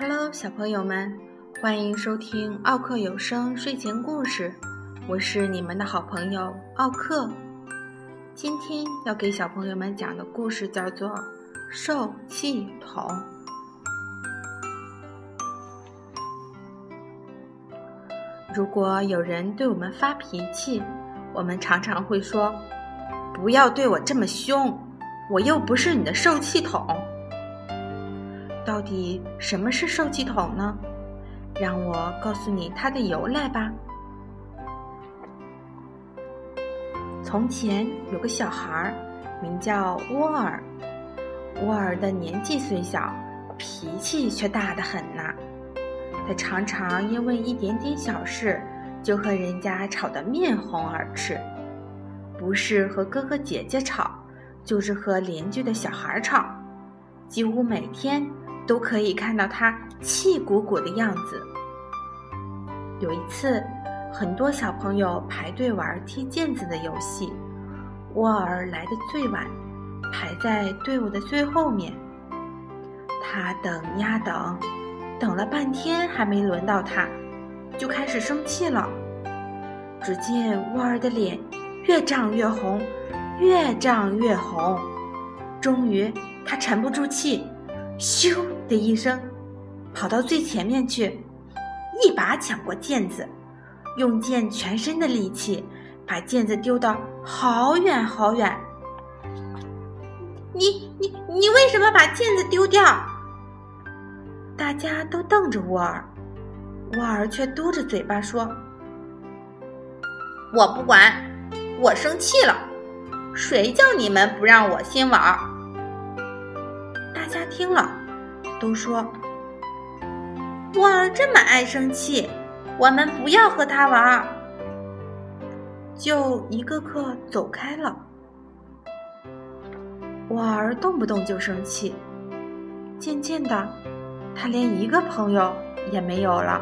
Hello，小朋友们，欢迎收听奥克有声睡前故事。我是你们的好朋友奥克。今天要给小朋友们讲的故事叫做《受气筒》。如果有人对我们发脾气，我们常常会说：“不要对我这么凶，我又不是你的受气筒。”到底什么是受气筒呢？让我告诉你它的由来吧。从前有个小孩儿，名叫沃尔。沃尔的年纪虽小，脾气却大得很呐。他常常因为一点点小事，就和人家吵得面红耳赤。不是和哥哥姐姐吵，就是和邻居的小孩吵，几乎每天都可以看到他气鼓鼓的样子。有一次，很多小朋友排队玩踢毽子的游戏，沃尔来的最晚，排在队伍的最后面。他等呀等。等了半天还没轮到他，就开始生气了。只见沃尔的脸越涨越红，越涨越红。终于，他沉不住气，咻的一声，跑到最前面去，一把抢过毽子，用尽全身的力气把毽子丢到好远好远。你你你为什么把毽子丢掉？大家都瞪着沃尔，沃尔却嘟着嘴巴说：“我不管，我生气了。谁叫你们不让我先玩？”听了，都说：“沃尔这么爱生气，我们不要和他玩。”就一个个走开了。沃尔动不动就生气，渐渐的。他连一个朋友也没有了。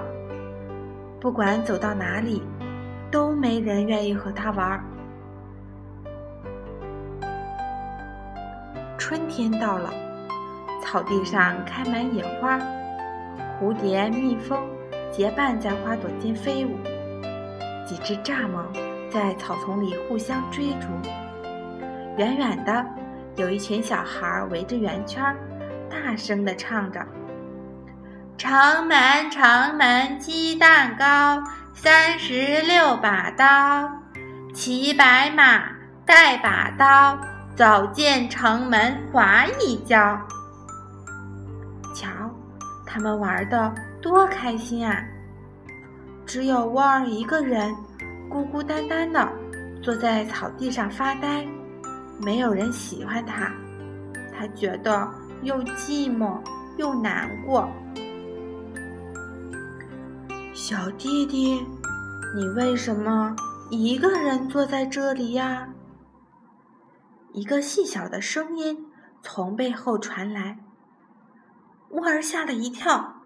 不管走到哪里，都没人愿意和他玩。春天到了，草地上开满野花，蝴蝶、蜜蜂结伴在花朵间飞舞，几只蚱蜢在草丛里互相追逐。远远的，有一群小孩围着圆圈，大声地唱着。城门城门鸡蛋糕，三十六把刀，骑白马带把刀，走进城门滑一跤。他们玩的多开心啊！只有沃尔一个人，孤孤单单的坐在草地上发呆，没有人喜欢他，他觉得又寂寞又难过。小弟弟，你为什么一个人坐在这里呀？一个细小的声音从背后传来。沃尔吓了一跳，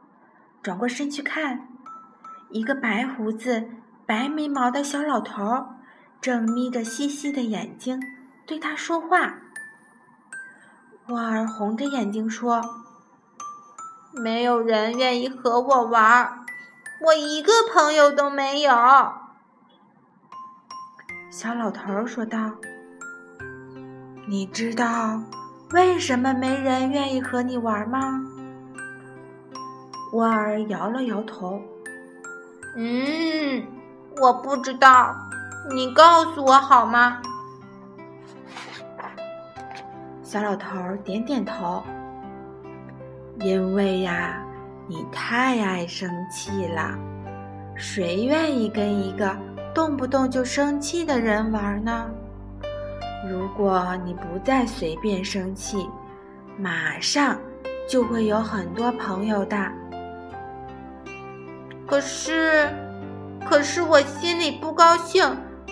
转过身去看，一个白胡子、白眉毛的小老头正眯着细细的眼睛对他说话。沃尔红着眼睛说：“没有人愿意和我玩。”我一个朋友都没有，小老头说道：“你知道为什么没人愿意和你玩吗？”沃尔摇了摇头：“嗯，我不知道，你告诉我好吗？”小老头点点头：“因为呀。”你太爱生气了，谁愿意跟一个动不动就生气的人玩呢？如果你不再随便生气，马上就会有很多朋友的。可是，可是我心里不高兴，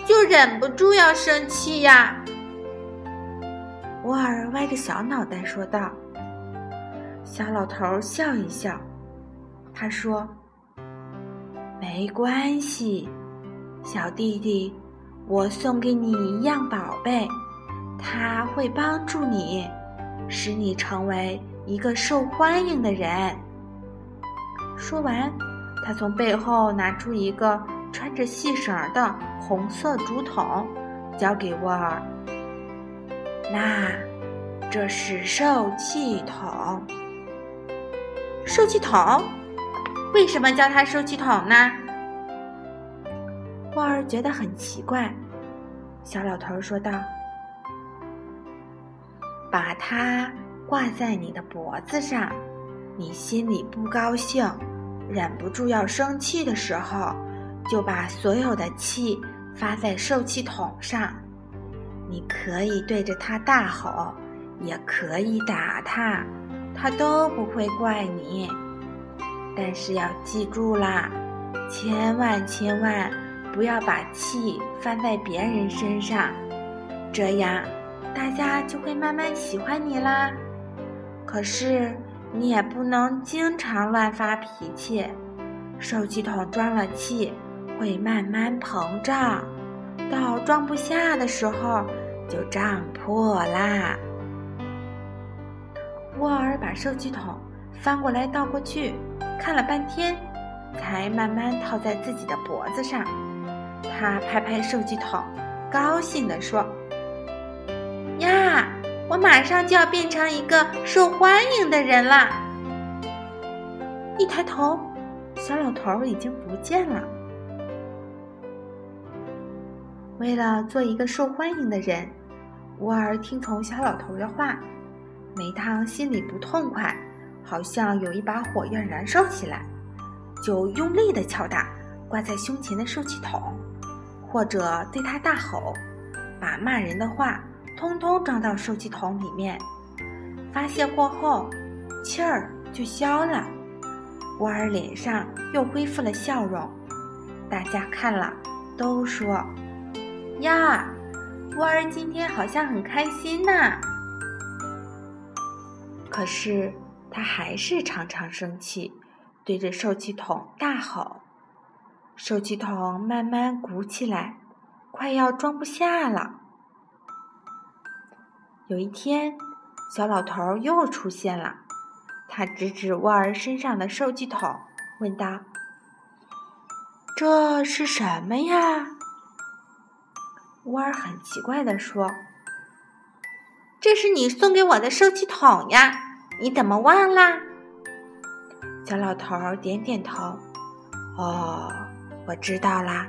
就忍不住要生气呀。沃尔歪着小脑袋说道。小老头笑一笑。他说：“没关系，小弟弟，我送给你一样宝贝，它会帮助你，使你成为一个受欢迎的人。”说完，他从背后拿出一个穿着细绳的红色竹筒，交给沃尔。那，这是受气筒。受气筒？为什么叫它受气筒呢？沃尔觉得很奇怪。小老头说道：“把它挂在你的脖子上，你心里不高兴。”忍不住要生气的时候，就把所有的气发在受气筒上。你可以对着它大吼，也可以打它，它都不会怪你。但是要记住啦，千万千万不要把气发在别人身上，这样大家就会慢慢喜欢你啦。可是。你也不能经常乱发脾气，受气筒装了气会慢慢膨胀，到装不下的时候就胀破啦。沃尔把受气筒翻过来倒过去，看了半天，才慢慢套在自己的脖子上。他拍拍受气筒，高兴地说：“呀！”我马上就要变成一个受欢迎的人了。一抬头，小老头已经不见了。为了做一个受欢迎的人，乌儿听从小老头的话，每当心里不痛快，好像有一把火要燃烧起来，就用力的敲打挂在胸前的受气筒，或者对他大吼，把骂人的话。通通装到受气筒里面，发泄过后，气儿就消了。沃尔脸上又恢复了笑容，大家看了都说：“呀，沃尔今天好像很开心呢。”可是他还是常常生气，对着受气筒大吼。受气筒慢慢鼓起来，快要装不下了。有一天，小老头又出现了。他指指沃尔身上的受气筒，问道：“这是什么呀？”沃尔很奇怪地说：“这是你送给我的受气筒呀，你怎么忘啦？”小老头点点头：“哦，我知道啦。”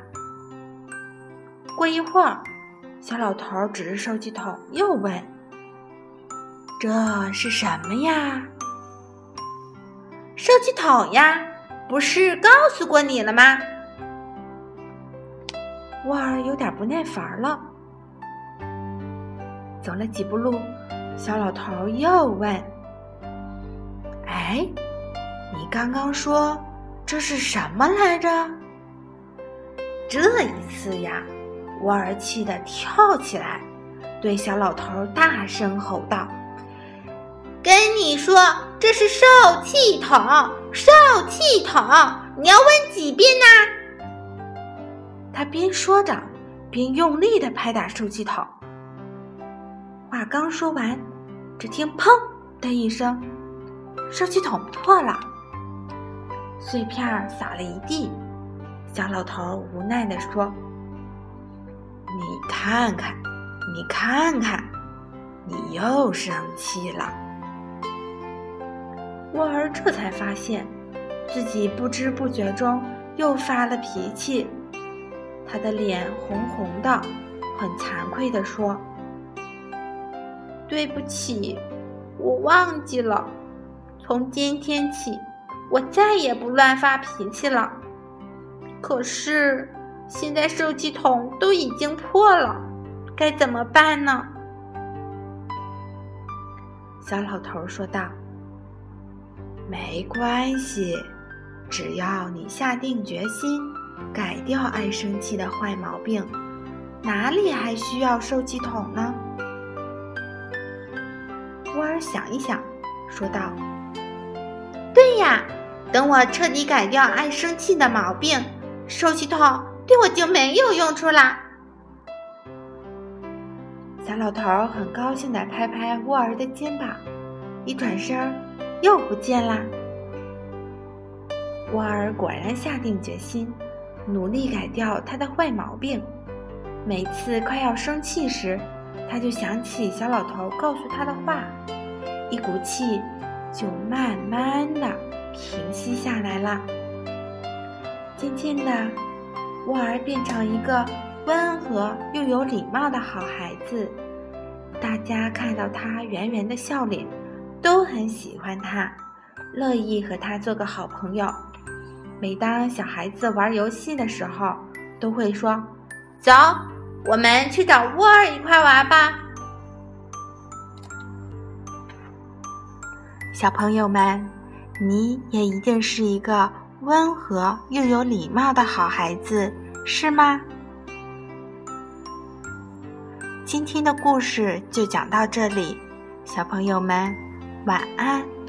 过一会儿，小老头指着受气筒又问。这是什么呀？受气筒呀，不是告诉过你了吗？沃尔有点不耐烦了。走了几步路，小老头又问：“哎，你刚刚说这是什么来着？”这一次呀，沃尔气得跳起来，对小老头大声吼道。跟你说，这是受气筒，受气筒，你要问几遍呢？他边说着，边用力的拍打受气筒。话刚说完，只听“砰”的一声，受气筒破了，碎片洒了一地。小老头无奈地说：“你看看，你看看，你又生气了。”沃尔这才发现，自己不知不觉中又发了脾气。他的脸红红的，很惭愧地说：“对不起，我忘记了。从今天起，我再也不乱发脾气了。可是现在受气筒都已经破了，该怎么办呢？”小老头说道。没关系，只要你下定决心改掉爱生气的坏毛病，哪里还需要受气筒呢？沃尔想一想，说道：“对呀，等我彻底改掉爱生气的毛病，受气筒对我就没有用处啦。”小老头很高兴地拍拍沃尔的肩膀，一转身。又不见啦！沃尔果然下定决心，努力改掉他的坏毛病。每次快要生气时，他就想起小老头告诉他的话，一股气就慢慢的平息下来了。渐渐的，沃尔变成一个温和又有礼貌的好孩子。大家看到他圆圆的笑脸，都很喜欢他，乐意和他做个好朋友。每当小孩子玩游戏的时候，都会说：“走，我们去找沃尔一块玩吧。”小朋友们，你也一定是一个温和又有礼貌的好孩子，是吗？今天的故事就讲到这里，小朋友们晚安。